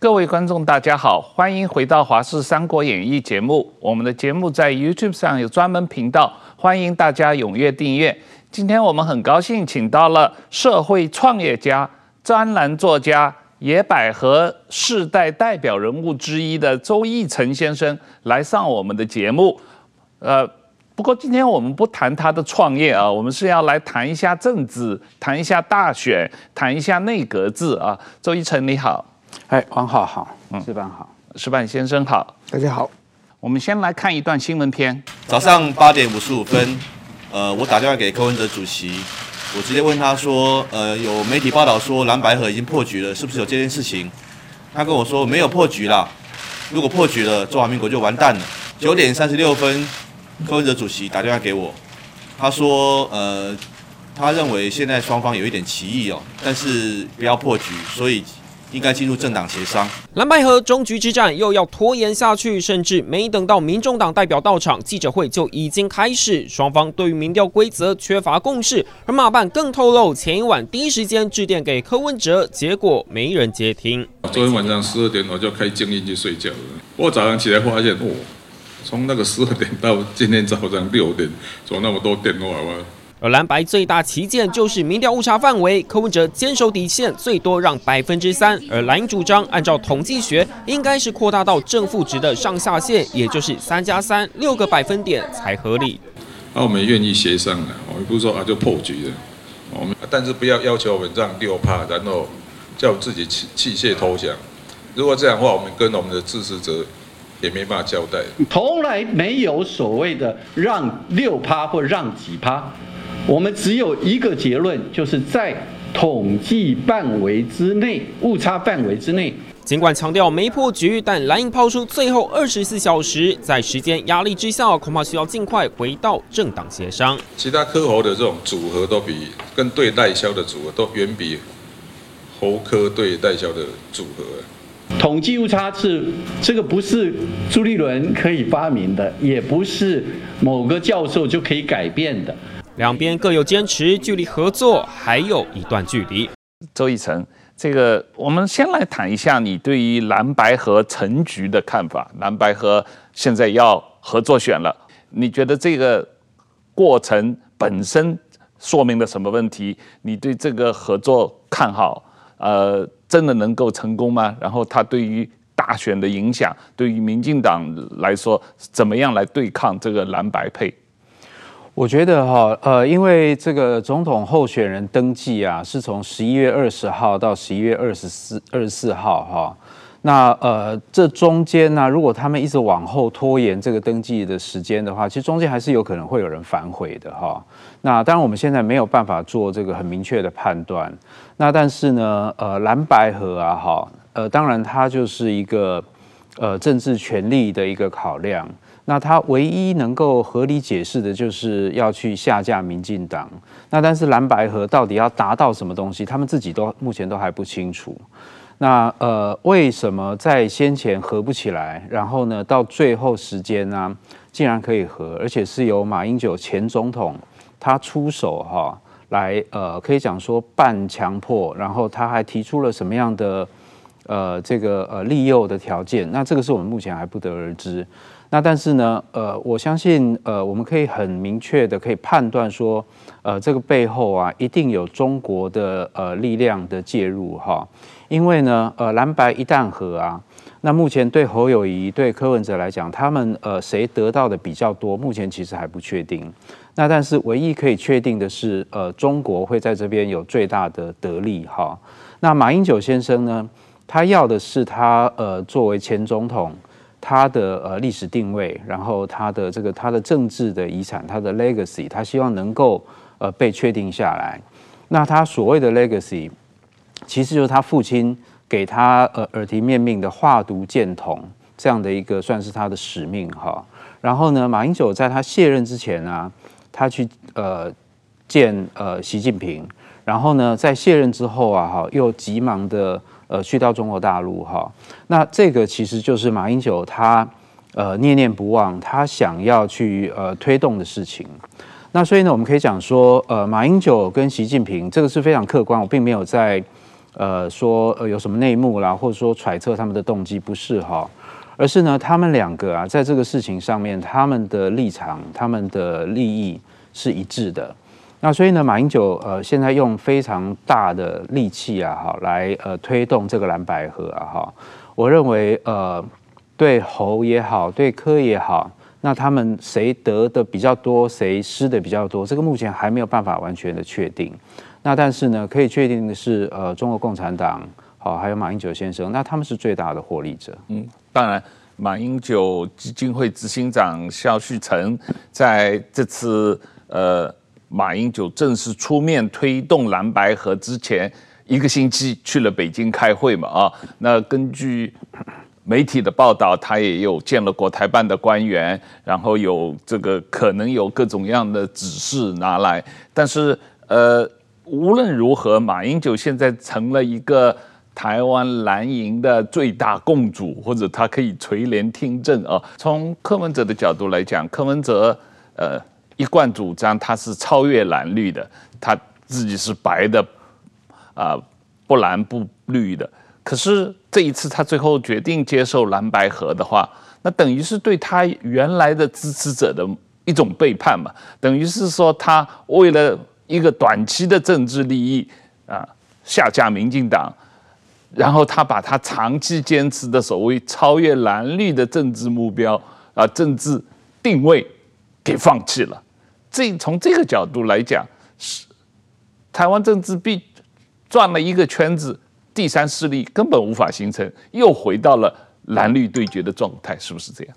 各位观众，大家好，欢迎回到《华视三国演义》节目。我们的节目在 YouTube 上有专门频道，欢迎大家踊跃订阅。今天我们很高兴请到了社会创业家、专栏作家、野百合世代代表人物之一的周奕成先生来上我们的节目。呃，不过今天我们不谈他的创业啊，我们是要来谈一下政治，谈一下大选，谈一下内阁制啊。周奕成你好。哎，王浩好，嗯，石板好，石板先生好，大家好。我们先来看一段新闻片。早上八点五十五分，呃，我打电话给柯文哲主席，我直接问他说，呃，有媒体报道说蓝白河已经破局了，是不是有这件事情？他跟我说没有破局啦，如果破局了，中华民国就完蛋了。九点三十六分，柯文哲主席打电话给我，他说，呃，他认为现在双方有一点歧义哦，但是不要破局，所以。应该进入政党协商。蓝白河终局之战又要拖延下去，甚至没等到民众党代表到场，记者会就已经开始。双方对于民调规则缺乏共识，而马办更透露，前一晚第一时间致电给柯文哲，结果没人接听。昨天晚上十二点我就开静音去睡觉了，我早上起来发现，哦，从那个十二点到今天早上六点，怎么那么多电话哇？而蓝白最大旗舰就是民调误差范围，柯文哲坚守底线，最多让百分之三，而蓝营主张按照统计学，应该是扩大到正负值的上下限，也就是三加三六个百分点才合理。那我们愿意协商的，我们不是说啊就破局了，我们但是不要要求我们让六趴，然后叫自己弃弃械投降。如果这样的话，我们跟我们的支持者也没办法交代。从来没有所谓的让六趴或让几趴。我们只有一个结论，就是在统计范围之内，误差范围之内。尽管强调没破局，但蓝营抛出最后二十四小时，在时间压力之下，恐怕需要尽快回到政党协商。其他科侯的这种组合都比跟对代销的组合都远比侯科对代销的组合。统计误差是这个不是朱立伦可以发明的，也不是某个教授就可以改变的。两边各有坚持，距离合作还有一段距离。周奕成，这个我们先来谈一下你对于蓝白和成局的看法。蓝白和现在要合作选了，你觉得这个过程本身说明了什么问题？你对这个合作看好？呃，真的能够成功吗？然后它对于大选的影响，对于民进党来说，怎么样来对抗这个蓝白配？我觉得哈，呃，因为这个总统候选人登记啊，是从十一月二十号到十一月二十四二十四号哈。那呃，这中间呢，如果他们一直往后拖延这个登记的时间的话，其实中间还是有可能会有人反悔的哈。那当然我们现在没有办法做这个很明确的判断。那但是呢，呃，蓝白河啊，哈，呃，当然它就是一个呃政治权力的一个考量。那他唯一能够合理解释的，就是要去下架民进党。那但是蓝白合到底要达到什么东西，他们自己都目前都还不清楚。那呃，为什么在先前合不起来，然后呢，到最后时间呢、竟然可以合，而且是由马英九前总统他出手哈，来呃，可以讲说半强迫，然后他还提出了什么样的呃这个呃利诱的条件？那这个是我们目前还不得而知。那但是呢，呃，我相信，呃，我们可以很明确的可以判断说，呃，这个背后啊，一定有中国的呃力量的介入哈。因为呢，呃，蓝白一旦合啊，那目前对侯友宜、对柯文哲来讲，他们呃谁得到的比较多，目前其实还不确定。那但是唯一可以确定的是，呃，中国会在这边有最大的得利哈。那马英九先生呢，他要的是他呃作为前总统。他的呃历史定位，然后他的这个他的政治的遗产，他的 legacy，他希望能够呃被确定下来。那他所谓的 legacy，其实就是他父亲给他呃耳提面命的画图建统这样的一个算是他的使命哈。然后呢，马英九在他卸任之前啊，他去呃见呃习近平，然后呢在卸任之后啊哈，又急忙的。呃，去到中国大陆哈，那这个其实就是马英九他呃念念不忘，他想要去呃推动的事情。那所以呢，我们可以讲说，呃，马英九跟习近平这个是非常客观，我并没有在呃说呃有什么内幕啦，或者说揣测他们的动机，不是哈，而是呢他们两个啊在这个事情上面，他们的立场、他们的利益是一致的。那所以呢，马英九呃现在用非常大的力气啊，哈，来呃推动这个蓝百合啊，哈，我认为呃对侯也好，对柯也好，那他们谁得的比较多，谁失的比较多，这个目前还没有办法完全的确定。那但是呢，可以确定的是，呃，中国共产党好，还有马英九先生，那他们是最大的获利者。嗯，当然，马英九基金会执行长萧旭成在这次呃。马英九正式出面推动蓝白合之前一个星期去了北京开会嘛啊，那根据媒体的报道，他也有见了国台办的官员，然后有这个可能有各种样的指示拿来，但是呃无论如何，马英九现在成了一个台湾蓝营的最大共主，或者他可以垂帘听政啊。从柯文哲的角度来讲，柯文哲呃。一贯主张他是超越蓝绿的，他自己是白的，啊，不蓝不绿的。可是这一次他最后决定接受蓝白合的话，那等于是对他原来的支持者的一种背叛嘛？等于是说他为了一个短期的政治利益啊，下架民进党，然后他把他长期坚持的所谓超越蓝绿的政治目标啊，政治定位给放弃了。这从这个角度来讲，是台湾政治必转了一个圈子，第三势力根本无法形成，又回到了蓝绿对决的状态，是不是这样？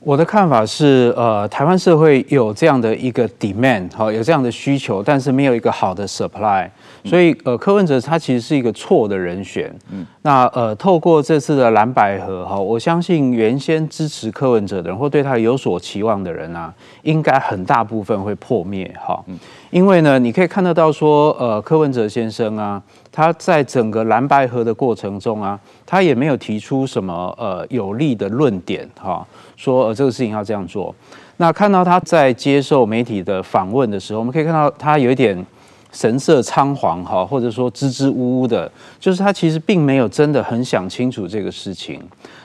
我的看法是，呃，台湾社会有这样的一个 demand，哈，有这样的需求，但是没有一个好的 supply。所以，呃，柯文哲他其实是一个错的人选。嗯，那呃，透过这次的蓝白合哈，我相信原先支持柯文哲的人或对他有所期望的人啊，应该很大部分会破灭哈。嗯，因为呢，你可以看得到说，呃，柯文哲先生啊，他在整个蓝白合的过程中啊，他也没有提出什么呃有力的论点哈，说呃这个事情要这样做。那看到他在接受媒体的访问的时候，我们可以看到他有一点。神色仓皇哈，或者说支支吾吾的，就是他其实并没有真的很想清楚这个事情。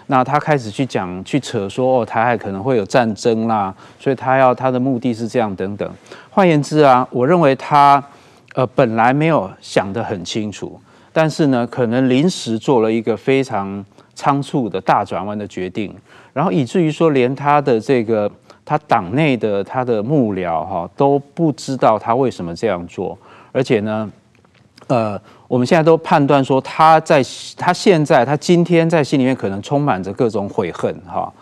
那他开始去讲、去扯说哦，台海可能会有战争啦，所以他要他的目的是这样等等。换言之啊，我认为他呃本来没有想得很清楚，但是呢，可能临时做了一个非常仓促的大转弯的决定，然后以至于说连他的这个他党内的他的幕僚哈都不知道他为什么这样做。而且呢，呃，我们现在都判断说他在他现在他今天在心里面可能充满着各种悔恨哈。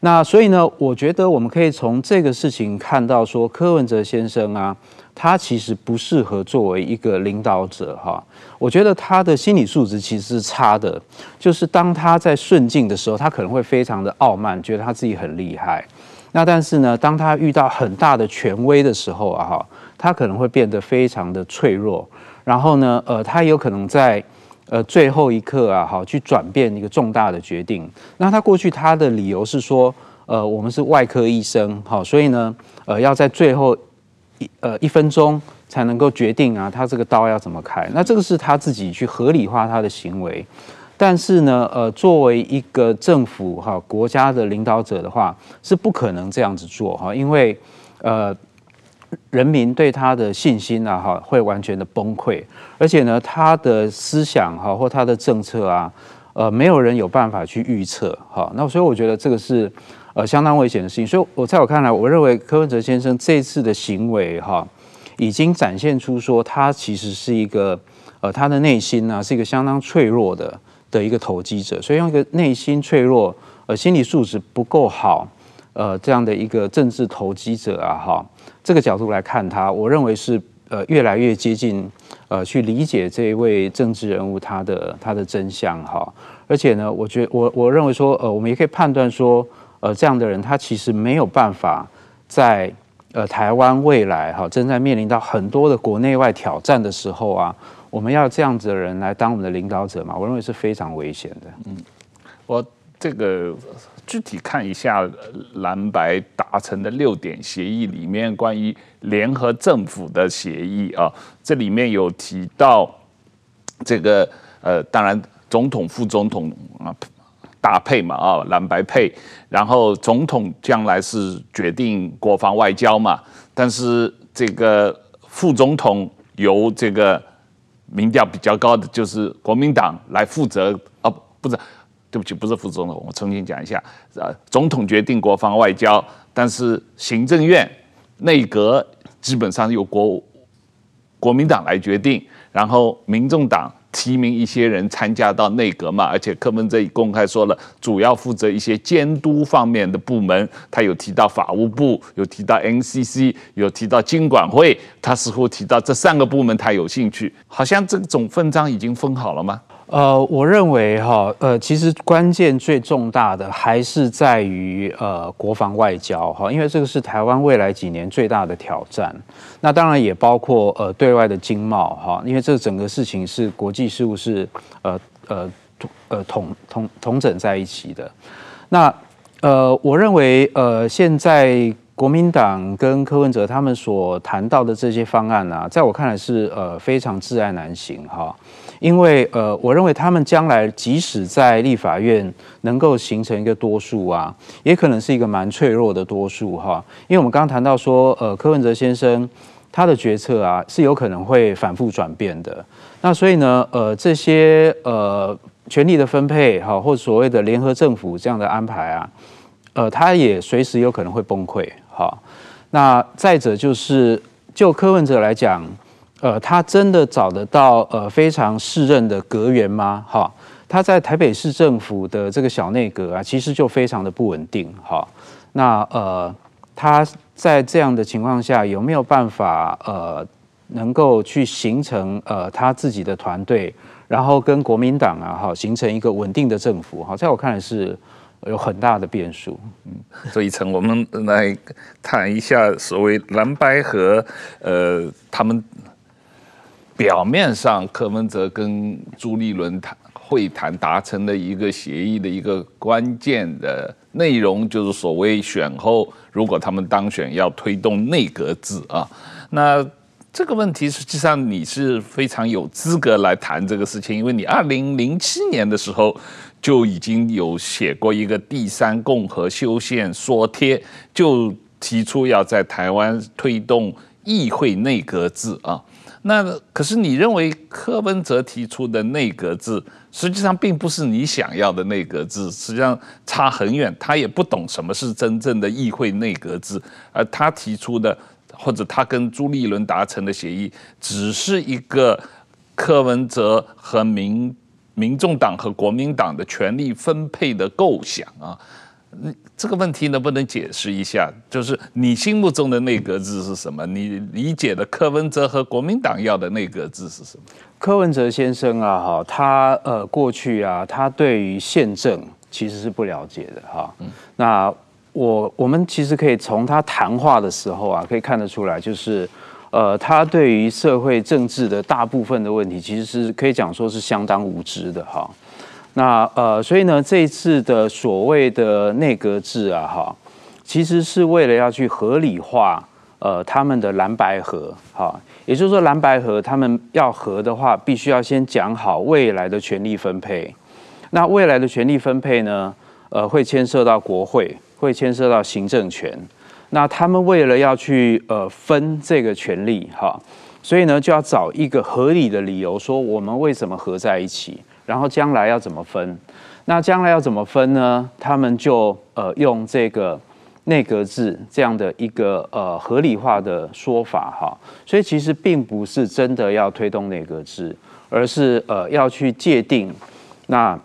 那所以呢，我觉得我们可以从这个事情看到说，柯文哲先生啊，他其实不适合作为一个领导者哈。我觉得他的心理素质其实是差的，就是当他在顺境的时候，他可能会非常的傲慢，觉得他自己很厉害。那但是呢，当他遇到很大的权威的时候啊哈。他可能会变得非常的脆弱，然后呢，呃，他有可能在呃最后一刻啊，好去转变一个重大的决定。那他过去他的理由是说，呃，我们是外科医生，好，所以呢，呃，要在最后一呃一分钟才能够决定啊，他这个刀要怎么开。那这个是他自己去合理化他的行为，但是呢，呃，作为一个政府哈国家的领导者的话，是不可能这样子做哈，因为呃。人民对他的信心啊，哈，会完全的崩溃，而且呢，他的思想哈或他的政策啊，呃，没有人有办法去预测，哈，那所以我觉得这个是呃相当危险的事情。所以我在我看来，我认为柯文哲先生这次的行为哈，已经展现出说他其实是一个呃他的内心呢是一个相当脆弱的的一个投机者，所以用一个内心脆弱呃心理素质不够好呃这样的一个政治投机者啊，哈。这个角度来看他，我认为是呃越来越接近呃去理解这一位政治人物他的他的真相哈，而且呢，我觉我我认为说呃我们也可以判断说呃这样的人他其实没有办法在呃台湾未来哈正在面临到很多的国内外挑战的时候啊，我们要这样子的人来当我们的领导者嘛，我认为是非常危险的。嗯，我这个。具体看一下蓝白达成的六点协议里面关于联合政府的协议啊，这里面有提到这个呃，当然总统、副总统啊搭配嘛啊，蓝白配，然后总统将来是决定国防外交嘛，但是这个副总统由这个民调比较高的就是国民党来负责啊，不是，对不起，不是副总统，我重新讲一下，呃，总统决定国防外交，但是行政院内阁基本上由国国民党来决定。然后，民众党提名一些人参加到内阁嘛，而且柯文哲也公开说了，主要负责一些监督方面的部门。他有提到法务部，有提到 NCC，有提到经管会。他似乎提到这三个部门，他有兴趣。好像这种分章已经分好了吗？呃，我认为哈，呃，其实关键最重大的还是在于呃国防外交哈，因为这个是台湾未来几年最大的挑战。那当然也包括呃对外的经贸哈，因为这整个事情是国际事务是呃呃呃统统统整在一起的。那呃，我认为呃现在国民党跟柯文哲他们所谈到的这些方案啊，在我看来是呃非常自爱难行哈。因为呃，我认为他们将来即使在立法院能够形成一个多数啊，也可能是一个蛮脆弱的多数哈。因为我们刚刚谈到说，呃，柯文哲先生他的决策啊是有可能会反复转变的。那所以呢，呃，这些呃权力的分配哈，或所谓的联合政府这样的安排啊，呃，他也随时有可能会崩溃哈。那再者就是就柯文哲来讲。呃，他真的找得到呃非常适任的阁员吗？哈，他在台北市政府的这个小内阁啊，其实就非常的不稳定。哈，那呃，他在这样的情况下有没有办法呃能够去形成呃他自己的团队，然后跟国民党啊哈形成一个稳定的政府？哈，在我看来是有很大的变数。嗯，所以陈我们来谈一下所谓蓝白和，呃，他们。表面上，柯文哲跟朱立伦谈会谈达成的一个协议的一个关键的内容，就是所谓选后如果他们当选，要推动内阁制啊。那这个问题实际上你是非常有资格来谈这个事情，因为你二零零七年的时候就已经有写过一个第三共和修宪说帖，就提出要在台湾推动议会内阁制啊。那可是你认为柯文哲提出的内阁制，实际上并不是你想要的内阁制，实际上差很远。他也不懂什么是真正的议会内阁制，而他提出的或者他跟朱立伦达成的协议，只是一个柯文哲和民民众党和国民党的权力分配的构想啊。这个问题能不能解释一下？就是你心目中的内阁制是什么？你理解的柯文哲和国民党要的内阁制是什么？柯文哲先生啊，哈，他呃过去啊，他对于宪政其实是不了解的哈。嗯。那我我们其实可以从他谈话的时候啊，可以看得出来，就是呃，他对于社会政治的大部分的问题，其实是可以讲说是相当无知的哈。那呃，所以呢，这一次的所谓的内阁制啊，哈，其实是为了要去合理化呃他们的蓝白合，哈，也就是说蓝白合他们要合的话，必须要先讲好未来的权力分配。那未来的权力分配呢，呃，会牵涉到国会，会牵涉到行政权。那他们为了要去呃分这个权力，哈，所以呢，就要找一个合理的理由，说我们为什么合在一起。然后将来要怎么分？那将来要怎么分呢？他们就呃用这个内阁制这样的一个呃合理化的说法哈，所以其实并不是真的要推动内阁制，而是呃要去界定那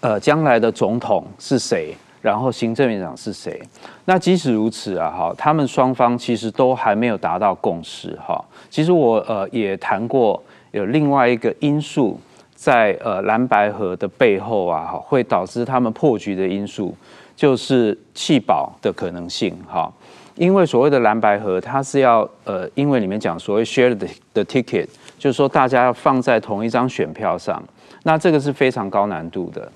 呃将来的总统是谁，然后行政院长是谁。那即使如此啊哈，他们双方其实都还没有达到共识哈。其实我呃也谈过有另外一个因素。在呃蓝白合的背后啊，哈，会导致他们破局的因素就是弃保的可能性哈。因为所谓的蓝白合，它是要呃因为里面讲所谓 share the ticket，就是说大家要放在同一张选票上，那这个是非常高难度的。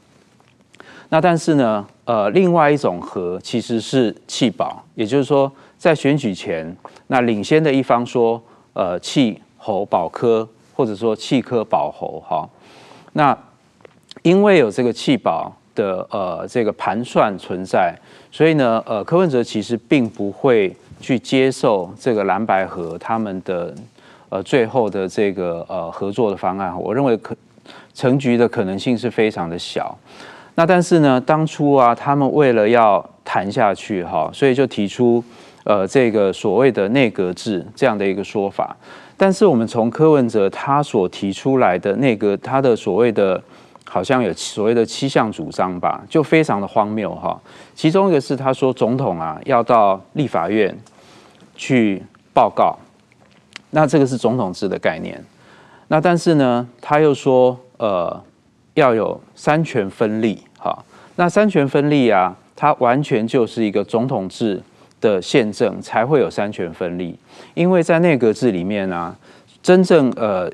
那但是呢，呃，另外一种合其实是弃保，也就是说在选举前，那领先的一方说呃弃侯保科。或者说弃科保侯哈。那因为有这个弃保的呃这个盘算存在，所以呢呃柯文哲其实并不会去接受这个蓝白合他们的呃最后的这个呃合作的方案。我认为可成局的可能性是非常的小。那但是呢，当初啊，他们为了要谈下去哈，所以就提出呃这个所谓的内阁制这样的一个说法。但是我们从柯文哲他所提出来的那个，他的所谓的好像有所谓的七项主张吧，就非常的荒谬哈。其中一个是他说总统啊要到立法院去报告，那这个是总统制的概念。那但是呢，他又说呃。要有三权分立，哈，那三权分立啊，它完全就是一个总统制的宪政才会有三权分立，因为在内阁制里面呢、真正呃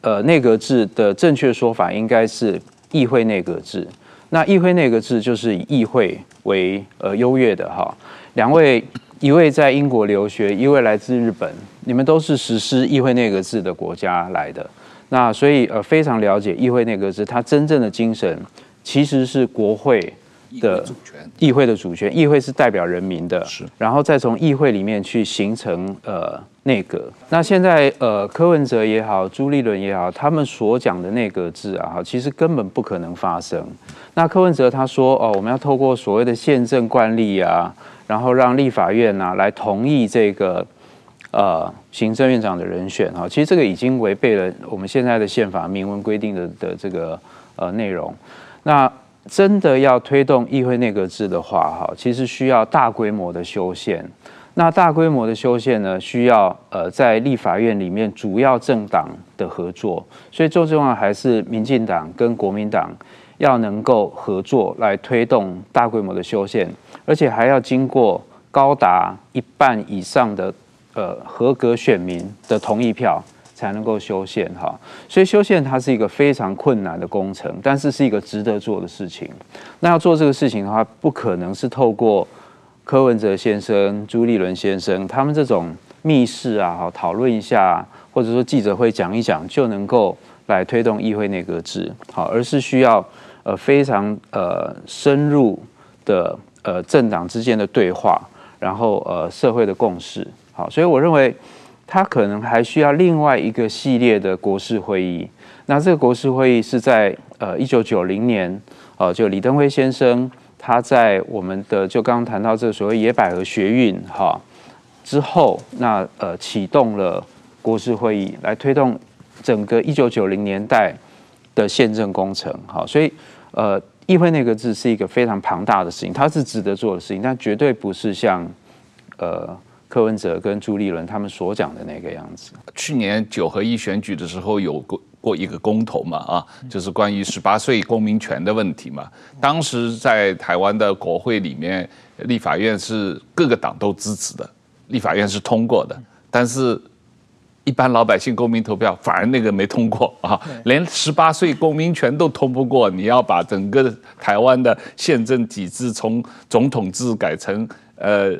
呃内阁制的正确说法应该是议会内阁制，那议会内阁制就是以议会为呃优越的哈，两位一位在英国留学，一位来自日本，你们都是实施议会内阁制的国家来的。那所以呃非常了解议会内阁制，它真正的精神其实是国会的主权议会的主权，议会是代表人民的，是，然后再从议会里面去形成呃内阁。那现在呃柯文哲也好，朱立伦也好，他们所讲的内阁制啊，其实根本不可能发生。那柯文哲他说哦，我们要透过所谓的宪政惯例啊，然后让立法院啊来同意这个。呃，行政院长的人选哈，其实这个已经违背了我们现在的宪法明文规定的的这个呃内容。那真的要推动议会内阁制的话哈，其实需要大规模的修宪。那大规模的修宪呢，需要呃在立法院里面主要政党的合作。所以最重要还是民进党跟国民党要能够合作来推动大规模的修宪，而且还要经过高达一半以上的。呃，合格选民的同意票才能够修宪哈，所以修宪它是一个非常困难的工程，但是是一个值得做的事情。那要做这个事情的话，不可能是透过柯文哲先生、朱立伦先生他们这种密室啊，哈，讨论一下，或者说记者会讲一讲就能够来推动议会内阁制，好，而是需要呃非常呃深入的呃政党之间的对话，然后呃社会的共识。好，所以我认为他可能还需要另外一个系列的国事会议。那这个国事会议是在呃一九九零年，呃，就李登辉先生他在我们的就刚刚谈到这所谓野百合学运哈之后，那呃启动了国事会议来推动整个一九九零年代的宪政工程。好，所以呃议会那个字是一个非常庞大的事情，它是值得做的事情，但绝对不是像呃。柯文哲跟朱立伦他们所讲的那个样子。去年九合一选举的时候有过过一个公投嘛，啊，就是关于十八岁公民权的问题嘛。当时在台湾的国会里面，立法院是各个党都支持的，立法院是通过的。但是，一般老百姓公民投票反而那个没通过啊，连十八岁公民权都通不过。你要把整个台湾的宪政体制从总统制改成呃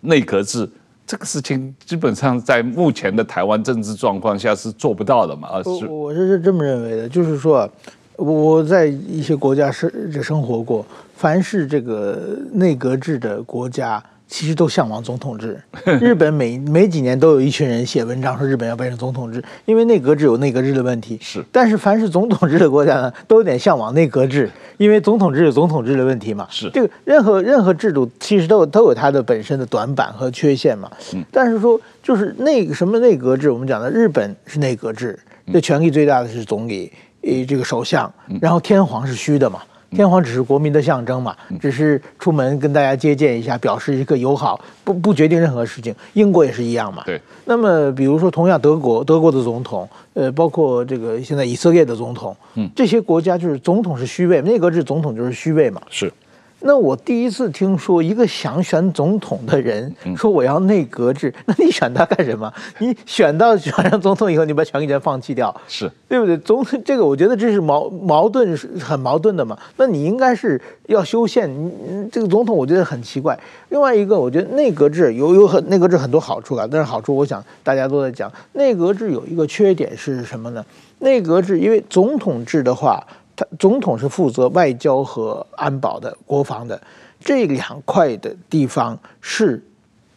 内阁制。这个事情基本上在目前的台湾政治状况下是做不到的嘛？我我是这么认为的，就是说，我在一些国家生生活过，凡是这个内阁制的国家。其实都向往总统制。日本每每几年都有一群人写文章说日本要变成总统制，因为内阁制有内阁制的问题。是，但是凡是总统制的国家呢，都有点向往内阁制，因为总统制有总统制的问题嘛。是，这个任何任何制度其实都有都有它的本身的短板和缺陷嘛。嗯。但是说就是那个什么内阁制，我们讲的日本是内阁制，这权力最大的是总理，呃，这个首相，然后天皇是虚的嘛。天皇只是国民的象征嘛，只是出门跟大家接见一下，表示一个友好，不不决定任何事情。英国也是一样嘛。对。那么，比如说，同样德国，德国的总统，呃，包括这个现在以色列的总统，嗯，这些国家就是总统是虚位，内阁制总统就是虚位嘛。是。那我第一次听说一个想选总统的人说我要内阁制，那你选他干什么？你选到选上总统以后，你把权力全放弃掉，是对不对？总这个我觉得这是矛矛盾，是很矛盾的嘛。那你应该是要修宪，你这个总统我觉得很奇怪。另外一个，我觉得内阁制有有很内阁制很多好处啊，但是好处我想大家都在讲，内阁制有一个缺点是什么呢？内阁制因为总统制的话。他总统是负责外交和安保的、国防的这两块的地方是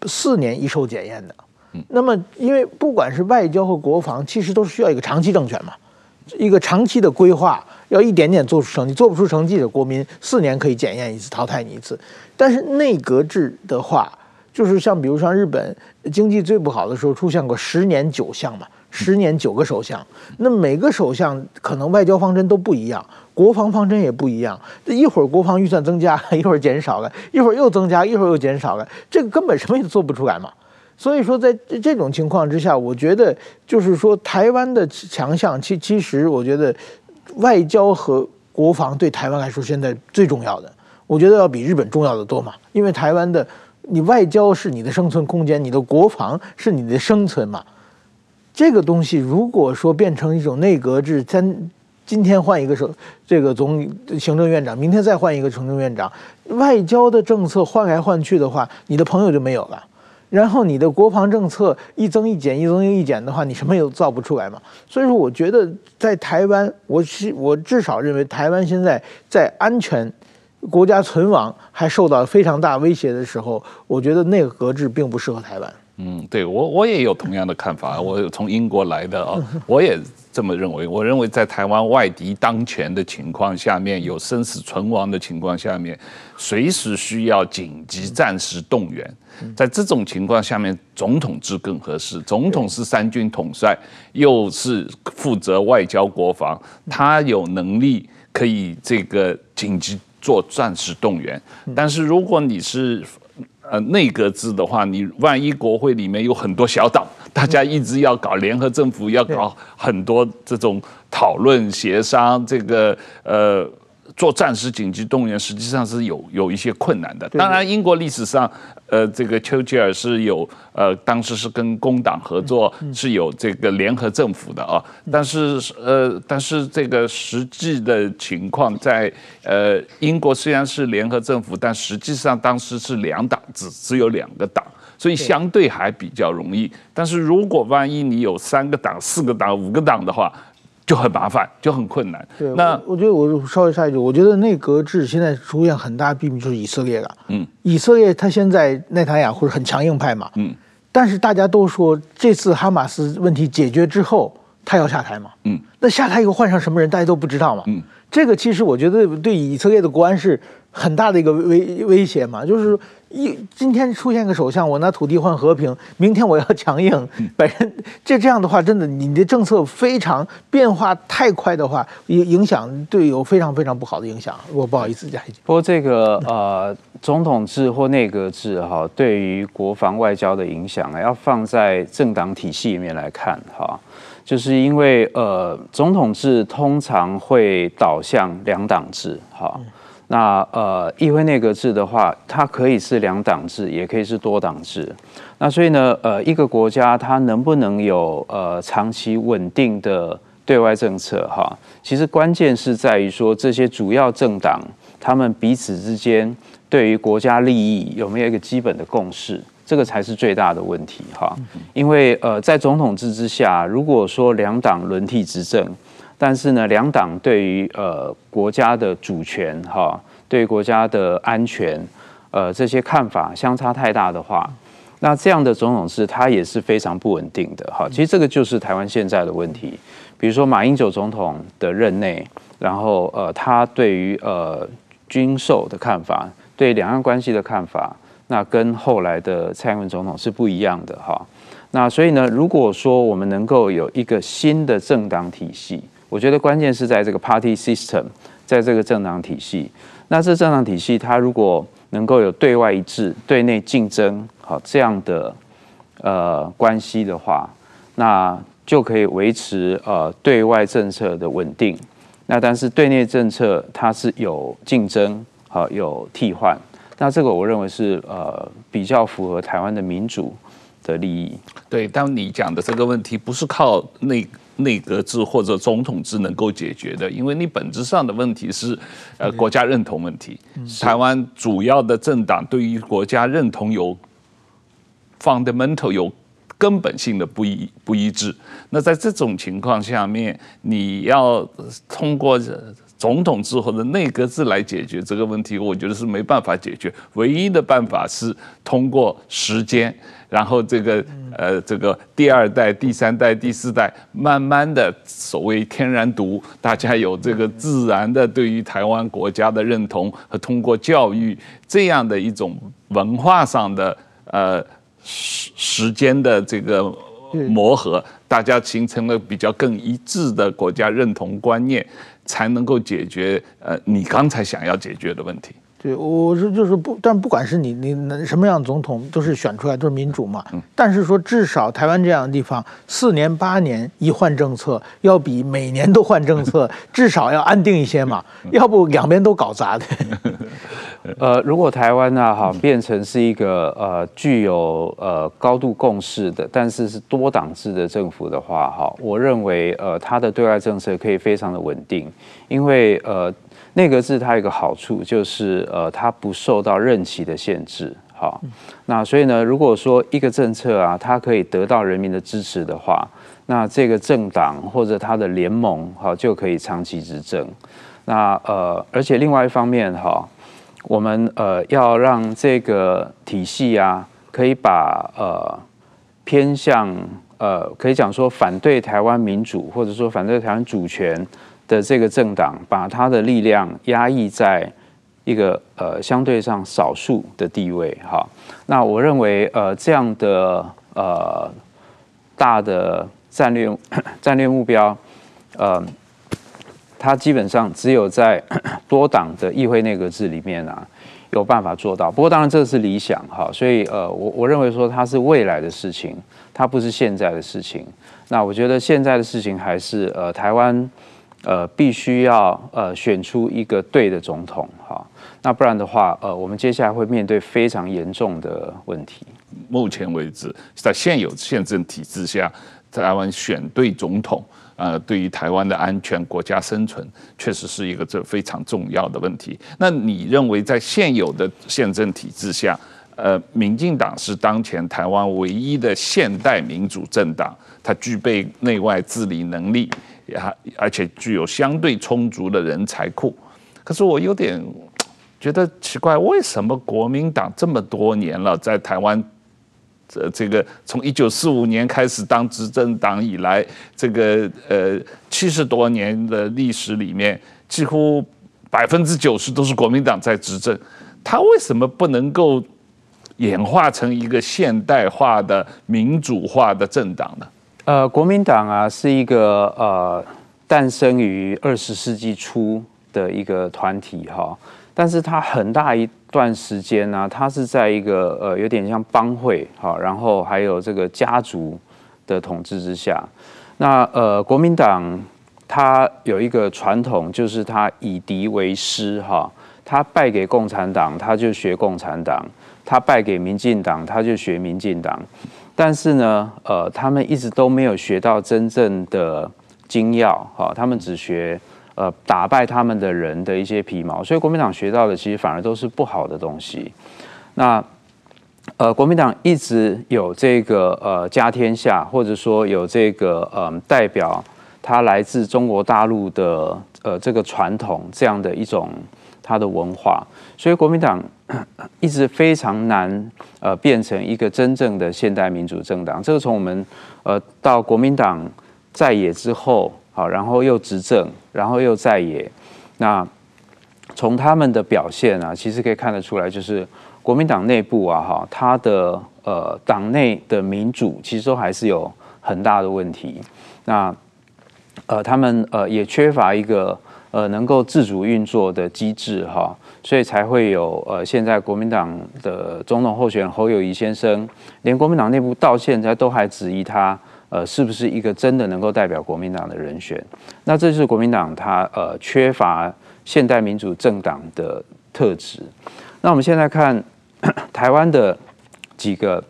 四年一受检验的。那么，因为不管是外交和国防，其实都是需要一个长期政权嘛，一个长期的规划，要一点点做出成绩，做不出成绩的国民四年可以检验一次，淘汰你一次。但是内阁制的话，就是像比如像日本经济最不好的时候，出现过十年九项嘛。十年九个首相，那每个首相可能外交方针都不一样，国防方针也不一样。一会儿国防预算增加，一会儿减少了，一会儿又增加，一会儿又减少了，这个根本什么也做不出来嘛。所以说，在这种情况之下，我觉得就是说，台湾的强项，其其实我觉得外交和国防对台湾来说现在最重要的，我觉得要比日本重要的多嘛。因为台湾的你外交是你的生存空间，你的国防是你的生存嘛。这个东西如果说变成一种内阁制，咱今天换一个首这个总行政院长，明天再换一个行政院长，外交的政策换来换去的话，你的朋友就没有了。然后你的国防政策一增一减，一增一减的话，你什么也造不出来嘛。所以说，我觉得在台湾，我是我至少认为台湾现在在安全、国家存亡还受到非常大威胁的时候，我觉得内阁制并不适合台湾。嗯，对我我也有同样的看法，我从英国来的啊，我也这么认为。我认为在台湾外敌当权的情况下面，有生死存亡的情况下面，随时需要紧急暂时动员。在这种情况下面，总统制更合适。总统是三军统帅，又是负责外交国防，他有能力可以这个紧急做暂时动员。但是如果你是呃，内阁制的话，你万一国会里面有很多小党，大家一直要搞联合政府，要搞很多这种讨论协商，这个呃。做战时紧急动员，实际上是有有一些困难的。当然，英国历史上，呃，这个丘吉尔是有呃，当时是跟工党合作，是有这个联合政府的啊。但是呃，但是这个实际的情况在呃，英国虽然是联合政府，但实际上当时是两党制，只有两个党，所以相对还比较容易。但是如果万一你有三个党、四个党、五个党的话，就很麻烦，就很困难。对，那我，我觉得我稍微插一句，我觉得内阁制现在出现很大弊病就是以色列了。嗯，以色列他现在内塔尼亚胡很强硬派嘛。嗯，但是大家都说这次哈马斯问题解决之后，他要下台嘛。嗯，那下台以后换上什么人，大家都不知道嘛。嗯，这个其实我觉得对以色列的国安是很大的一个威威胁嘛，就是。一今天出现个首相，我拿土地换和平，明天我要强硬，本身这这样的话，真的你的政策非常变化太快的话，影影响对有非常非常不好的影响。我不好意思讲一句。不过这个呃，总统制或内阁制哈，对于国防外交的影响啊，要放在政党体系里面来看哈，就是因为呃，总统制通常会导向两党制哈。那呃，议会内阁制的话，它可以是两党制，也可以是多党制。那所以呢，呃，一个国家它能不能有呃长期稳定的对外政策哈？其实关键是在于说，这些主要政党他们彼此之间对于国家利益有没有一个基本的共识，这个才是最大的问题哈。因为呃，在总统制之下，如果说两党轮替执政，但是呢，两党对于呃国家的主权哈，对于国家的安全，呃这些看法相差太大的话，那这样的总统制它也是非常不稳定的哈。其实这个就是台湾现在的问题。比如说马英九总统的任内，然后呃他对于呃军售的看法，对两岸关系的看法，那跟后来的蔡英文总统是不一样的哈。那所以呢，如果说我们能够有一个新的政党体系，我觉得关键是在这个 party system，在这个政党体系。那这政党体系，它如果能够有对外一致、对内竞争，好这样的呃关系的话，那就可以维持呃对外政策的稳定。那但是对内政策它是有竞争，好有替换。那这个我认为是呃比较符合台湾的民主的利益。对，但你讲的这个问题不是靠那内阁制或者总统制能够解决的，因为你本质上的问题是呃国家认同问题。台湾主要的政党对于国家认同有 fundamental 有根本性的不一不一致。那在这种情况下面，你要通过。总统制或者内阁制来解决这个问题，我觉得是没办法解决。唯一的办法是通过时间，然后这个呃这个第二代、第三代、第四代，慢慢的所谓天然独，大家有这个自然的对于台湾国家的认同，和通过教育这样的一种文化上的呃时时间的这个磨合，大家形成了比较更一致的国家认同观念。才能够解决呃你刚才想要解决的问题。对，我说就是不，但不管是你你什么样的总统，都是选出来都是民主嘛。嗯。但是说至少台湾这样的地方，四年八年一换政策，要比每年都换政策 至少要安定一些嘛。要不两边都搞砸的。呃，如果台湾呢，哈，变成是一个呃具有呃高度共识的，但是是多党制的政府的话，哈，我认为呃它的对外政策可以非常的稳定，因为呃内阁制它有一个好处就是呃它不受到任期的限制，好，那所以呢，如果说一个政策啊，它可以得到人民的支持的话，那这个政党或者它的联盟，哈，就可以长期执政。那呃，而且另外一方面，哈。我们呃要让这个体系啊，可以把呃偏向呃可以讲说反对台湾民主或者说反对台湾主权的这个政党，把他的力量压抑在一个呃相对上少数的地位哈。那我认为呃这样的呃大的战略 战略目标呃。他基本上只有在 多党的议会内阁制里面啊，有办法做到。不过当然这是理想哈，所以呃，我我认为说它是未来的事情，它不是现在的事情。那我觉得现在的事情还是呃，台湾呃必须要呃选出一个对的总统哈。那不然的话呃，我们接下来会面对非常严重的问题。目前为止，在现有宪政体制下，台湾选对总统。呃，对于台湾的安全、国家生存，确实是一个这非常重要的问题。那你认为，在现有的宪政体制下，呃，民进党是当前台湾唯一的现代民主政党，它具备内外治理能力，也而且具有相对充足的人才库。可是我有点觉得奇怪，为什么国民党这么多年了，在台湾？这这个从一九四五年开始当执政党以来，这个呃七十多年的历史里面，几乎百分之九十都是国民党在执政。他为什么不能够演化成一个现代化的民主化的政党呢？呃，国民党啊，是一个呃诞生于二十世纪初的一个团体哈，但是它很大一。段时间呢，他是在一个呃有点像帮会哈，然后还有这个家族的统治之下。那呃国民党他有一个传统，就是他以敌为师哈，他败给共产党，他就学共产党；他败给民进党，他就学民进党。但是呢，呃，他们一直都没有学到真正的精要哈，他们只学。呃，打败他们的人的一些皮毛，所以国民党学到的其实反而都是不好的东西。那呃，国民党一直有这个呃家天下，或者说有这个呃代表他来自中国大陆的呃这个传统这样的一种他的文化，所以国民党 一直非常难呃变成一个真正的现代民主政党。这个从我们呃到国民党在野之后。好，然后又执政，然后又在野。那从他们的表现啊，其实可以看得出来，就是国民党内部啊，哈，他的呃党内的民主其实都还是有很大的问题。那呃，他们呃也缺乏一个呃能够自主运作的机制哈，所以才会有呃现在国民党的总统候选侯友宜先生，连国民党内部到现在都还质疑他。呃，是不是一个真的能够代表国民党的人选？那这就是国民党它呃缺乏现代民主政党的特质。那我们现在看 台湾的几个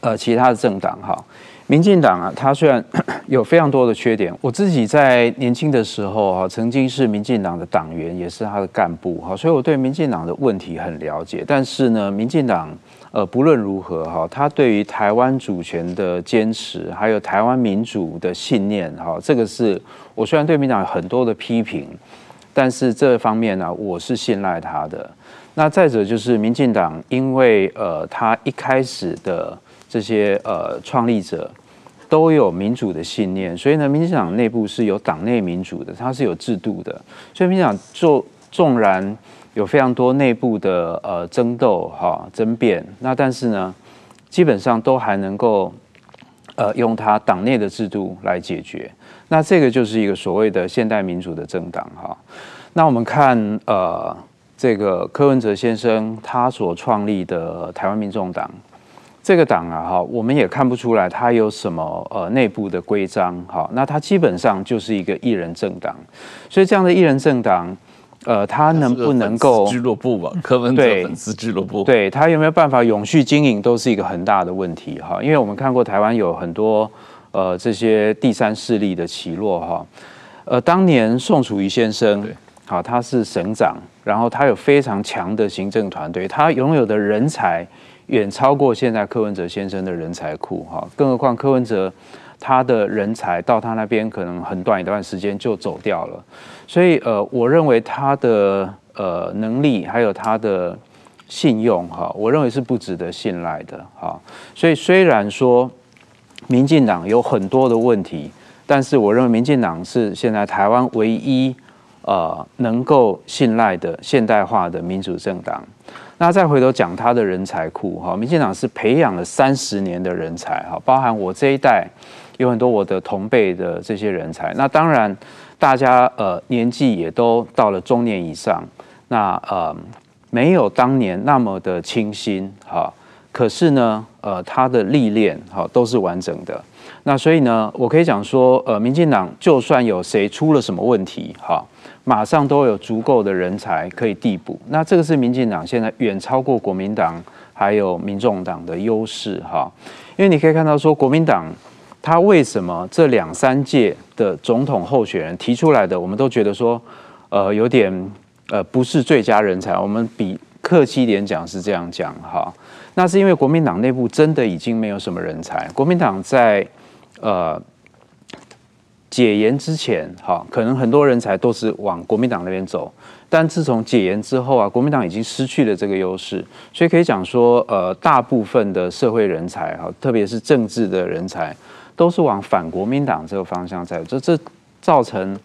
呃其他的政党哈。民进党啊，它虽然 有非常多的缺点，我自己在年轻的时候哈，曾经是民进党的党员，也是他的干部哈，所以我对民进党的问题很了解。但是呢，民进党呃，不论如何哈，他对于台湾主权的坚持，还有台湾民主的信念哈，这个是我虽然对民党有很多的批评，但是这方面呢，我是信赖他的。那再者就是民进党，因为呃，他一开始的。这些呃创立者都有民主的信念，所以呢，民进党内部是有党内民主的，它是有制度的。所以民进党就纵然有非常多内部的呃争斗哈争辩，那但是呢，基本上都还能够呃用它党内的制度来解决。那这个就是一个所谓的现代民主的政党哈。那我们看呃这个柯文哲先生他所创立的台湾民众党。这个党啊，哈，我们也看不出来它有什么呃内部的规章，哈，那它基本上就是一个一人政党，所以这样的一人政党，呃，它能不能够俱乐部吧？柯文哲粉丝俱乐部，对，它有没有办法永续经营，都是一个很大的问题，哈，因为我们看过台湾有很多呃这些第三势力的起落，哈，呃，当年宋楚瑜先生，好，他是省长，然后他有非常强的行政团队，他拥有的人才。远超过现在柯文哲先生的人才库哈，更何况柯文哲他的人才到他那边可能很短一段时间就走掉了，所以呃，我认为他的呃能力还有他的信用哈，我认为是不值得信赖的哈。所以虽然说民进党有很多的问题，但是我认为民进党是现在台湾唯一呃能够信赖的现代化的民主政党。那再回头讲他的人才库哈，民进党是培养了三十年的人才哈，包含我这一代有很多我的同辈的这些人才。那当然，大家呃年纪也都到了中年以上，那呃没有当年那么的清新哈，可是呢呃他的历练哈都是完整的。那所以呢，我可以讲说呃，民进党就算有谁出了什么问题哈。马上都有足够的人才可以递补，那这个是民进党现在远超过国民党还有民众党的优势哈，因为你可以看到说国民党他为什么这两三届的总统候选人提出来的，我们都觉得说呃有点呃不是最佳人才，我们比客气一点讲是这样讲哈，那是因为国民党内部真的已经没有什么人才，国民党在呃。解严之前，哈，可能很多人才都是往国民党那边走，但自从解严之后啊，国民党已经失去了这个优势，所以可以讲说，呃，大部分的社会人才，哈，特别是政治的人才，都是往反国民党这个方向在，这这造成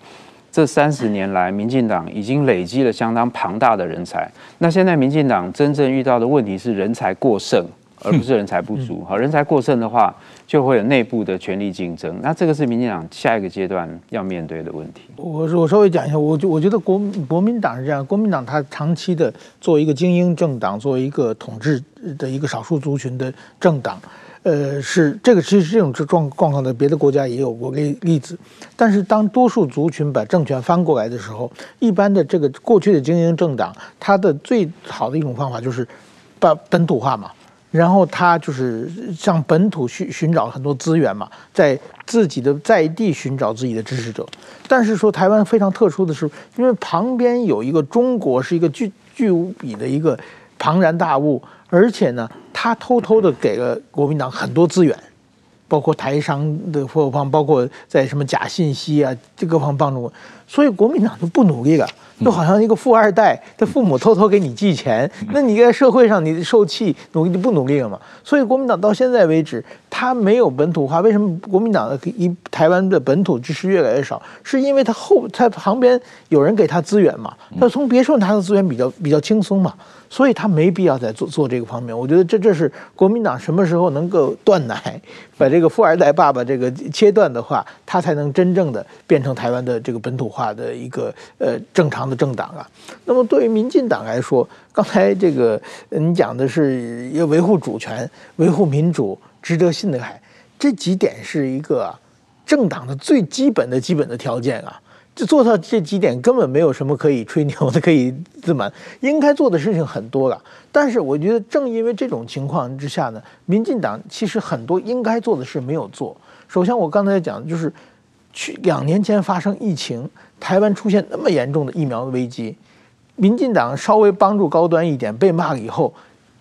这三十年来，民进党已经累积了相当庞大的人才，那现在民进党真正遇到的问题是人才过剩。而不是人才不足，好，人才过剩的话，就会有内部的权力竞争，那这个是民进党下一个阶段要面对的问题。我我稍微讲一下，我就我觉得国国民党是这样，国民党它长期的作为一个精英政党，作为一个统治的一个少数族群的政党，呃，是这个其实这种状状况在别的国家也有过例例子，但是当多数族群把政权翻过来的时候，一般的这个过去的精英政党，它的最好的一种方法就是把本土化嘛。然后他就是向本土寻寻找很多资源嘛，在自己的在地寻找自己的支持者。但是说台湾非常特殊的是，因为旁边有一个中国是一个巨巨无比的一个庞然大物，而且呢，他偷偷的给了国民党很多资源，包括台商的货方，包括在什么假信息啊，这个方帮助，所以国民党就不努力了。就好像一个富二代，他父母偷偷给你寄钱，那你在社会上你受气，努力就不努力了嘛？所以国民党到现在为止，他没有本土化。为什么国民党的一台湾的本土支持越来越少？是因为他后他旁边有人给他资源嘛？他从别处拿的资源比较比较轻松嘛？所以他没必要再做做这个方面。我觉得这这是国民党什么时候能够断奶，把这个富二代爸爸这个切断的话，他才能真正的变成台湾的这个本土化的一个呃正常的政党啊。那么对于民进党来说，刚才这个你讲的是要维护主权、维护民主、值得信赖，这几点是一个政党的最基本的基本的条件啊。就做到这几点，根本没有什么可以吹牛的，可以自满。应该做的事情很多了，但是我觉得正因为这种情况之下呢，民进党其实很多应该做的事没有做。首先，我刚才讲的就是，去两年前发生疫情，台湾出现那么严重的疫苗的危机，民进党稍微帮助高端一点，被骂了以后，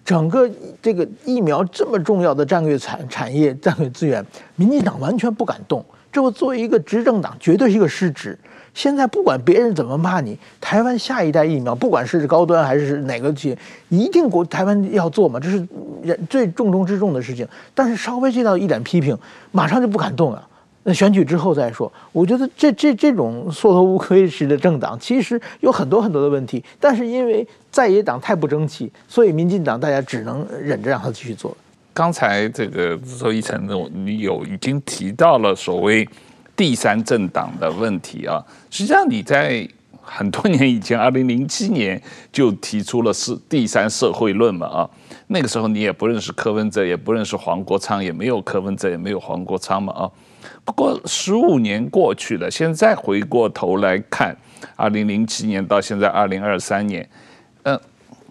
整个这个疫苗这么重要的战略产产业、战略资源，民进党完全不敢动。这我作为一个执政党，绝对是一个失职。现在不管别人怎么骂你，台湾下一代疫苗，不管是高端还是哪个企业，一定国台湾要做嘛，这是人最重中之重的事情。但是稍微接到一点批评，马上就不敢动了。选举之后再说。我觉得这这这种缩头乌龟式的政党，其实有很多很多的问题。但是因为在野党太不争气，所以民进党大家只能忍着让他继续做。刚才这个周一成，你有已经提到了所谓第三政党的问题啊。实际上你在很多年以前，二零零七年就提出了是第三社会论嘛啊。那个时候你也不认识柯文哲，也不认识黄国昌，也没有柯文哲，也没有黄国昌嘛啊。不过十五年过去了，现在回过头来看，二零零七年到现在二零二三年，呃，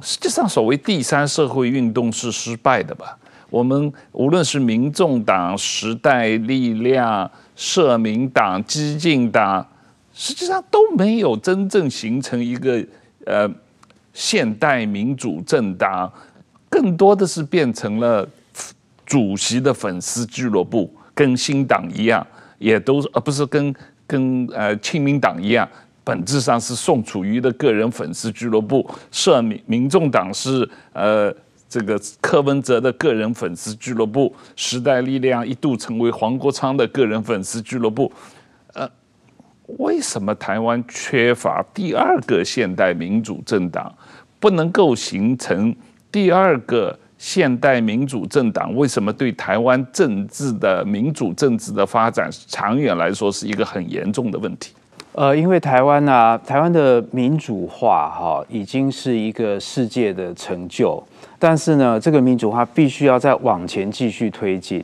实际上所谓第三社会运动是失败的吧？我们无论是民众党、时代力量、社民党、激进党，实际上都没有真正形成一个呃现代民主政党，更多的是变成了主席的粉丝俱乐部，跟新党一样，也都是而不是跟跟呃亲民党一样，本质上是宋楚瑜的个人粉丝俱乐部，社民民众党是呃。这个柯文哲的个人粉丝俱乐部，时代力量一度成为黄国昌的个人粉丝俱乐部。呃，为什么台湾缺乏第二个现代民主政党，不能够形成第二个现代民主政党？为什么对台湾政治的民主政治的发展，长远来说是一个很严重的问题？呃，因为台湾啊，台湾的民主化哈，已经是一个世界的成就。但是呢，这个民主化必须要再往前继续推进。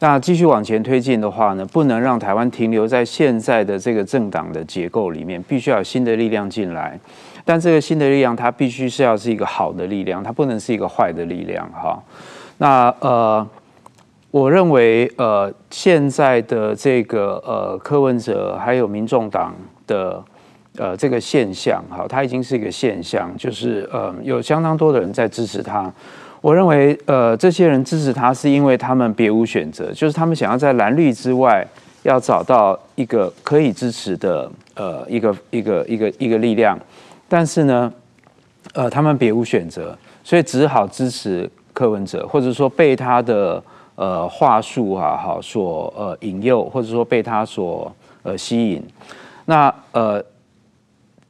那继续往前推进的话呢，不能让台湾停留在现在的这个政党的结构里面，必须要有新的力量进来。但这个新的力量，它必须是要是一个好的力量，它不能是一个坏的力量。哈，那呃，我认为呃，现在的这个呃柯文哲还有民众党的。呃，这个现象哈，它已经是一个现象，就是呃，有相当多的人在支持他。我认为，呃，这些人支持他是因为他们别无选择，就是他们想要在蓝绿之外，要找到一个可以支持的呃一个一个一个一个力量。但是呢，呃，他们别无选择，所以只好支持柯文哲，或者说被他的呃话术啊，好所呃引诱，或者说被他所呃吸引。那呃。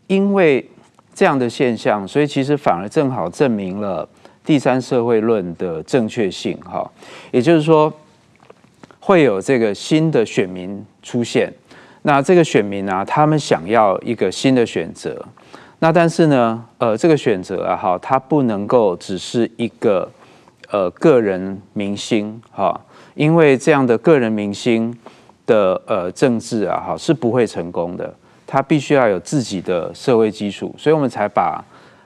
因为这样的现象，所以其实反而正好证明了第三社会论的正确性。哈，也就是说，会有这个新的选民出现。那这个选民啊，他们想要一个新的选择。那但是呢，呃，这个选择啊，哈，它不能够只是一个呃个人明星，哈，因为这样的个人明星的呃政治啊，哈，是不会成功的。他必须要有自己的社会基础，所以我们才把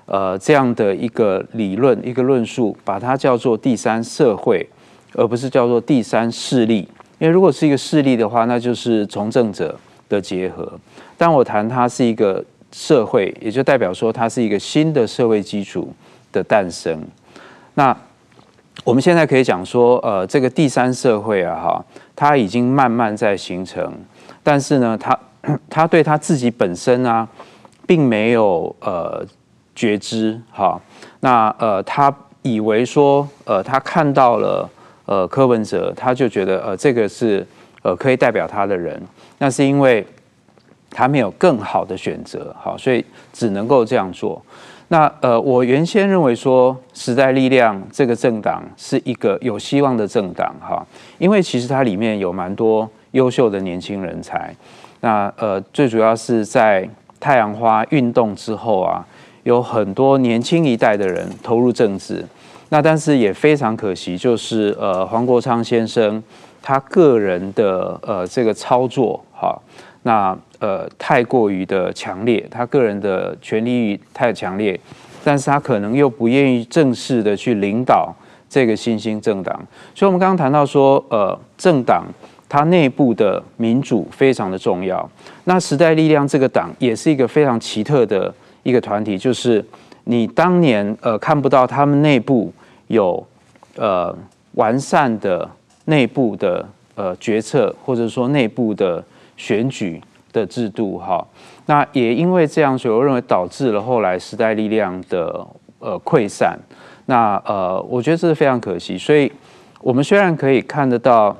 呃这样的一个理论、一个论述，把它叫做第三社会，而不是叫做第三势力。因为如果是一个势力的话，那就是从政者的结合。但我谈它是一个社会，也就代表说它是一个新的社会基础的诞生。那我们现在可以讲说，呃，这个第三社会啊，哈，它已经慢慢在形成，但是呢，它 他对他自己本身啊，并没有呃觉知哈。那呃，他以为说呃，他看到了呃柯文哲，他就觉得呃这个是呃可以代表他的人。那是因为他没有更好的选择，好，所以只能够这样做。那呃，我原先认为说时代力量这个政党是一个有希望的政党哈，因为其实它里面有蛮多优秀的年轻人才。那呃，最主要是在太阳花运动之后啊，有很多年轻一代的人投入政治。那但是也非常可惜，就是呃，黄国昌先生他个人的呃这个操作哈，那呃太过于的强烈，他个人的权力欲太强烈，但是他可能又不愿意正式的去领导这个新兴政党，所以我们刚刚谈到说，呃，政党它内部的民主非常的重要。那时代力量这个党也是一个非常奇特的一个团体，就是你当年呃看不到他们内部有呃完善的。内部的呃决策，或者说内部的选举的制度，哈，那也因为这样，所以我认为导致了后来时代力量的呃溃散。那呃，我觉得这是非常可惜。所以，我们虽然可以看得到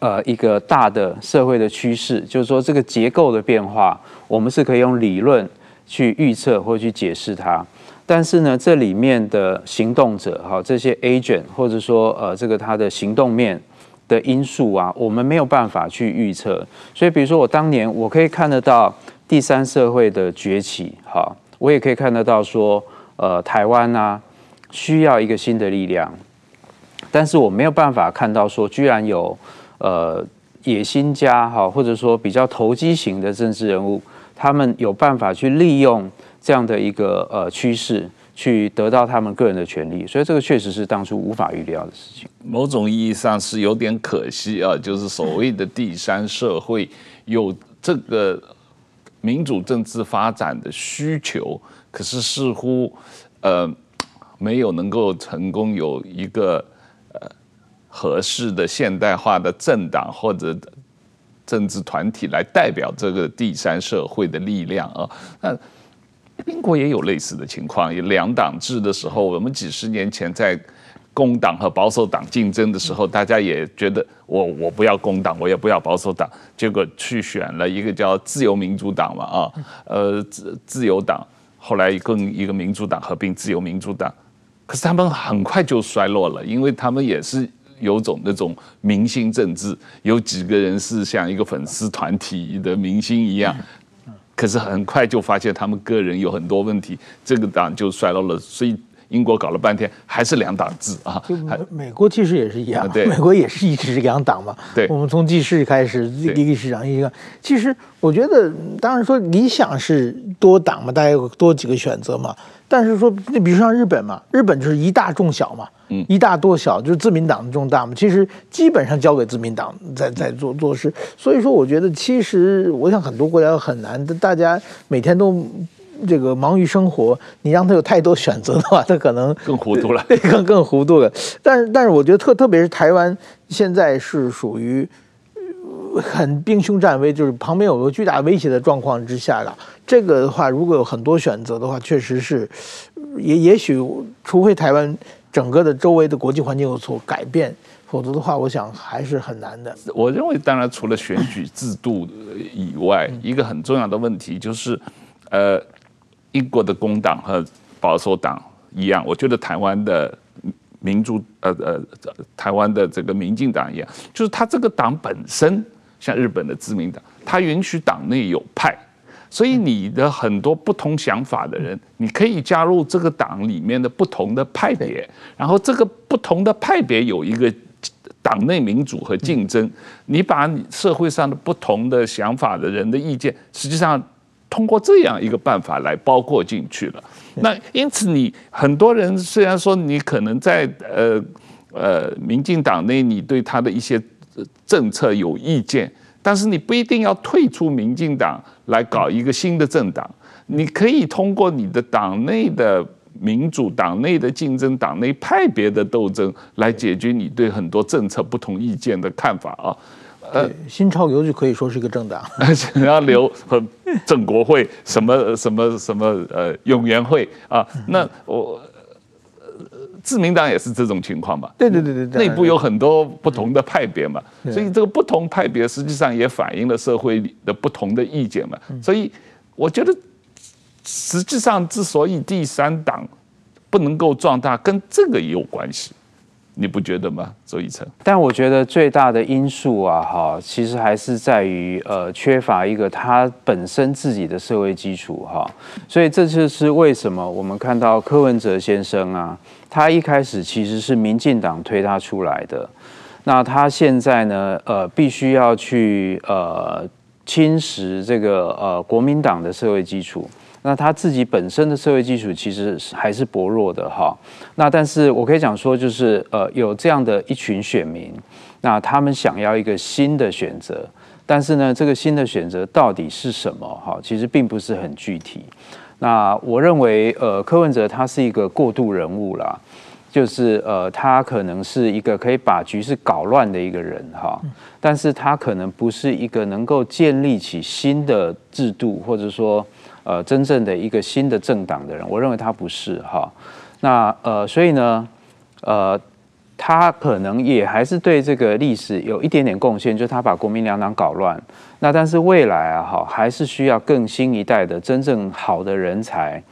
呃一个大的社会的趋势，就是说这个结构的变化，我们是可以用理论去预测或去解释它。但是呢，这里面的行动者哈，这些 agent 或者说呃，这个他的行动面的因素啊，我们没有办法去预测。所以，比如说我当年我可以看得到第三社会的崛起，哈，我也可以看得到说，呃，台湾啊需要一个新的力量，但是我没有办法看到说，居然有呃野心家哈，或者说比较投机型的政治人物，他们有办法去利用。这样的一个呃趋势，去得到他们个人的权利，所以这个确实是当初无法预料的事情。某种意义上是有点可惜啊，就是所谓的第三社会有这个民主政治发展的需求，可是似乎呃没有能够成功有一个呃合适的现代化的政党或者政治团体来代表这个第三社会的力量啊，那。英国也有类似的情况，有两党制的时候，我们几十年前在工党和保守党竞争的时候，大家也觉得我我不要工党，我也不要保守党，结果去选了一个叫自由民主党嘛，啊，呃，自自由党，后来跟一个民主党合并，自由民主党，可是他们很快就衰落了，因为他们也是有种那种明星政治，有几个人是像一个粉丝团体的明星一样。可是很快就发现他们个人有很多问题，这个党就衰落了。所以英国搞了半天还是两党制啊。就美美国其实也是一样，对，美国也是一直是两党嘛。对，我们从记事开始，一个一个市长一个。其实我觉得，当然说理想是多党嘛，大家有多几个选择嘛。但是说，那比如像日本嘛，日本就是一大众小嘛，嗯，一大多小，就是自民党重大嘛。其实基本上交给自民党在在做做事。所以说，我觉得其实我想很多国家很难，大家每天都这个忙于生活，你让他有太多选择的话，他可能更糊涂了，对，更更糊涂了。但是但是，我觉得特特别是台湾现在是属于。很兵凶战危，就是旁边有个巨大威胁的状况之下了。这个的话，如果有很多选择的话，确实是，也也许，除非台湾整个的周围的国际环境有所改变，否则的话，我想还是很难的。我认为，当然除了选举制度以外，一个很重要的问题就是，呃，英国的工党和保守党一样，我觉得台湾的。民主呃呃，台湾的这个民进党一样，就是他这个党本身像日本的自民党，他允许党内有派，所以你的很多不同想法的人，你可以加入这个党里面的不同的派别，然后这个不同的派别有一个党内民主和竞争，你把你社会上的不同的想法的人的意见，实际上。通过这样一个办法来包括进去了，那因此你很多人虽然说你可能在呃呃民进党内你对他的一些政策有意见，但是你不一定要退出民进党来搞一个新的政党，你可以通过你的党内的民主、党内的竞争、党内派别的斗争来解决你对很多政策不同意见的看法啊。呃，新潮流就可以说是一个政党，想要留和正国会什么什么什么呃永援会啊，那我自民党也是这种情况嘛？对对对对对，内部有很多不同的派别嘛，所以这个不同派别实际上也反映了社会的不同的意见嘛，所以我觉得实际上之所以第三党不能够壮大，跟这个也有关系。你不觉得吗，周一成？但我觉得最大的因素啊，哈，其实还是在于呃，缺乏一个他本身自己的社会基础哈。所以这就是为什么我们看到柯文哲先生啊，他一开始其实是民进党推他出来的。那他现在呢，呃，必须要去呃侵蚀这个呃国民党的社会基础。那他自己本身的社会基础其实还是薄弱的哈。那但是我可以讲说，就是呃有这样的一群选民，那他们想要一个新的选择，但是呢，这个新的选择到底是什么哈？其实并不是很具体。那我认为，呃，柯文哲他是一个过渡人物啦。就是呃，他可能是一个可以把局势搞乱的一个人哈，但是他可能不是一个能够建立起新的制度，或者说呃真正的一个新的政党的人。我认为他不是哈。那呃，所以呢，呃，他可能也还是对这个历史有一点点贡献，就是他把国民两党搞乱。那但是未来啊，哈，还是需要更新一代的真正好的人才。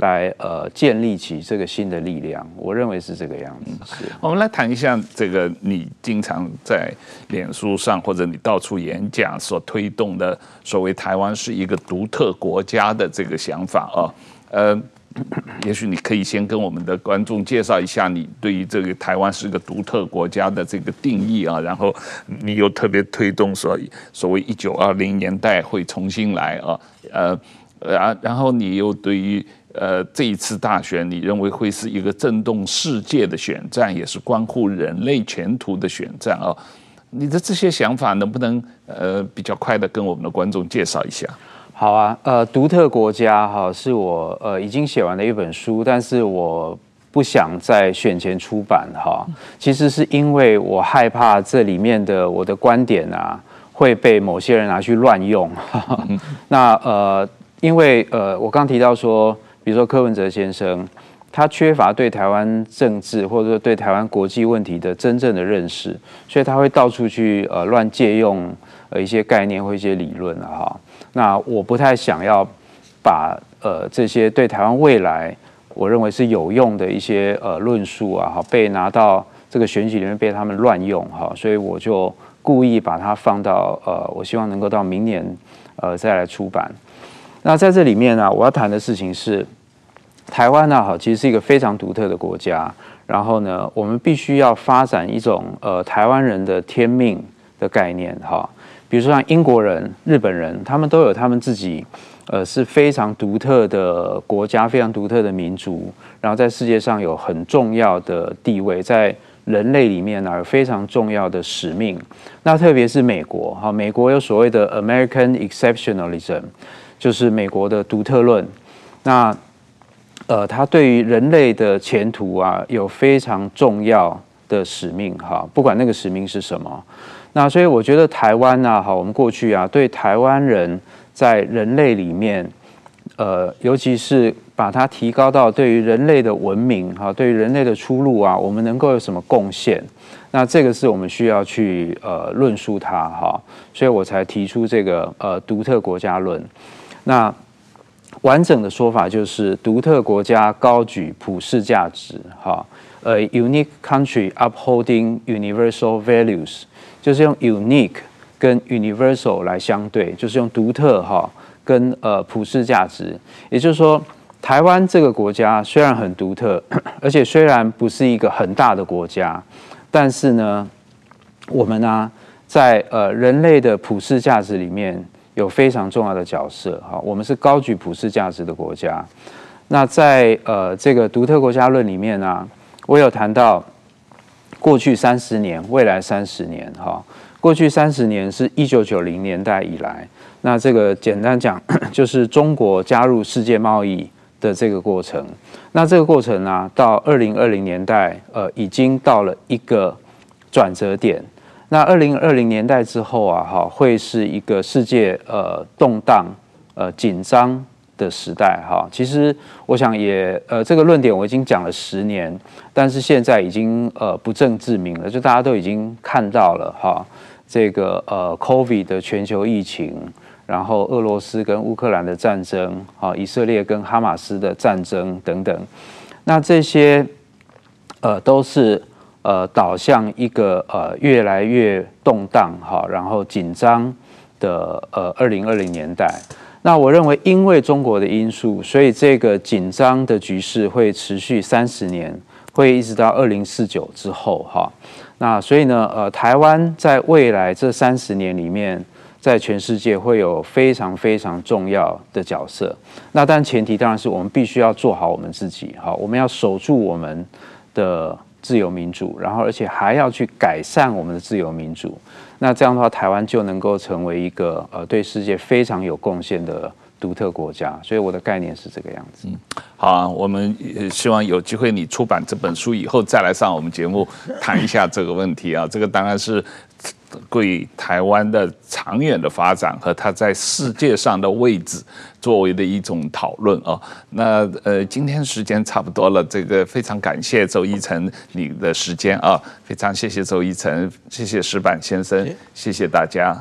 来呃，建立起这个新的力量，我认为是这个样子。我们来谈一下这个你经常在脸书上或者你到处演讲所推动的所谓台湾是一个独特国家的这个想法啊。呃，也许你可以先跟我们的观众介绍一下你对于这个台湾是一个独特国家的这个定义啊，然后你又特别推动所所谓一九二零年代会重新来啊，呃，然然后你又对于呃，这一次大选，你认为会是一个震动世界的选战，也是关乎人类前途的选战啊？你的这些想法能不能呃比较快的跟我们的观众介绍一下？好啊，呃，独特国家哈是我呃已经写完的一本书，但是我不想在选前出版哈。其实是因为我害怕这里面的我的观点啊会被某些人拿去乱用。那呃，因为呃，我刚提到说。比如说柯文哲先生，他缺乏对台湾政治或者说对台湾国际问题的真正的认识，所以他会到处去呃乱借用呃一些概念或一些理论啊哈。那我不太想要把呃这些对台湾未来我认为是有用的一些呃论述啊哈被拿到这个选举里面被他们乱用哈，所以我就故意把它放到呃我希望能够到明年呃再来出版。那在这里面呢，我要谈的事情是，台湾呢，哈，其实是一个非常独特的国家。然后呢，我们必须要发展一种呃台湾人的天命的概念，哈。比如说像英国人、日本人，他们都有他们自己呃是非常独特的国家，非常独特的民族，然后在世界上有很重要的地位，在人类里面呢有非常重要的使命。那特别是美国，哈，美国有所谓的 American Exceptionalism。就是美国的独特论，那呃，他对于人类的前途啊，有非常重要的使命哈，不管那个使命是什么。那所以我觉得台湾呢，哈，我们过去啊，对台湾人在人类里面，呃，尤其是把它提高到对于人类的文明哈，对于人类的出路啊，我们能够有什么贡献？那这个是我们需要去呃论述它哈，所以我才提出这个呃独特国家论。那完整的说法就是，独特国家高举普世价值，哈，呃，unique country upholding universal values，就是用 unique 跟 universal 来相对，就是用独特哈跟呃普世价值，也就是说，台湾这个国家虽然很独特，而且虽然不是一个很大的国家，但是呢，我们呢、在呃人类的普世价值里面。有非常重要的角色哈，我们是高举普世价值的国家。那在呃这个独特国家论里面呢、我有谈到过去三十年、未来三十年哈。过去三十年是一九九零年代以来，那这个简单讲 就是中国加入世界贸易的这个过程。那这个过程呢、到二零二零年代呃已经到了一个转折点。那二零二零年代之后啊，哈，会是一个世界呃动荡、呃紧张的时代哈。其实我想也呃这个论点我已经讲了十年，但是现在已经呃不证自明了，就大家都已经看到了哈，这个呃 COVID 的全球疫情，然后俄罗斯跟乌克兰的战争，哈，以色列跟哈马斯的战争等等，那这些呃都是。呃，导向一个呃越来越动荡哈，然后紧张的呃二零二零年代。那我认为，因为中国的因素，所以这个紧张的局势会持续三十年，会一直到二零四九之后哈。那所以呢，呃，台湾在未来这三十年里面，在全世界会有非常非常重要的角色。那但前提当然是我们必须要做好我们自己，好，我们要守住我们的自由民主，然后而且还要去改善我们的自由民主。那这样的话，台湾就能够成为一个呃对世界非常有贡献的独特国家。所以我的概念是这个样子。好啊，我们希望有机会你出版这本书以后再来上我们节目谈一下这个问题啊。这个当然是。对台湾的长远的发展和它在世界上的位置作为的一种讨论啊，那呃，今天时间差不多了，这个非常感谢周一成你的时间啊，非常谢谢周一成，谢谢石板先生，谢谢大家。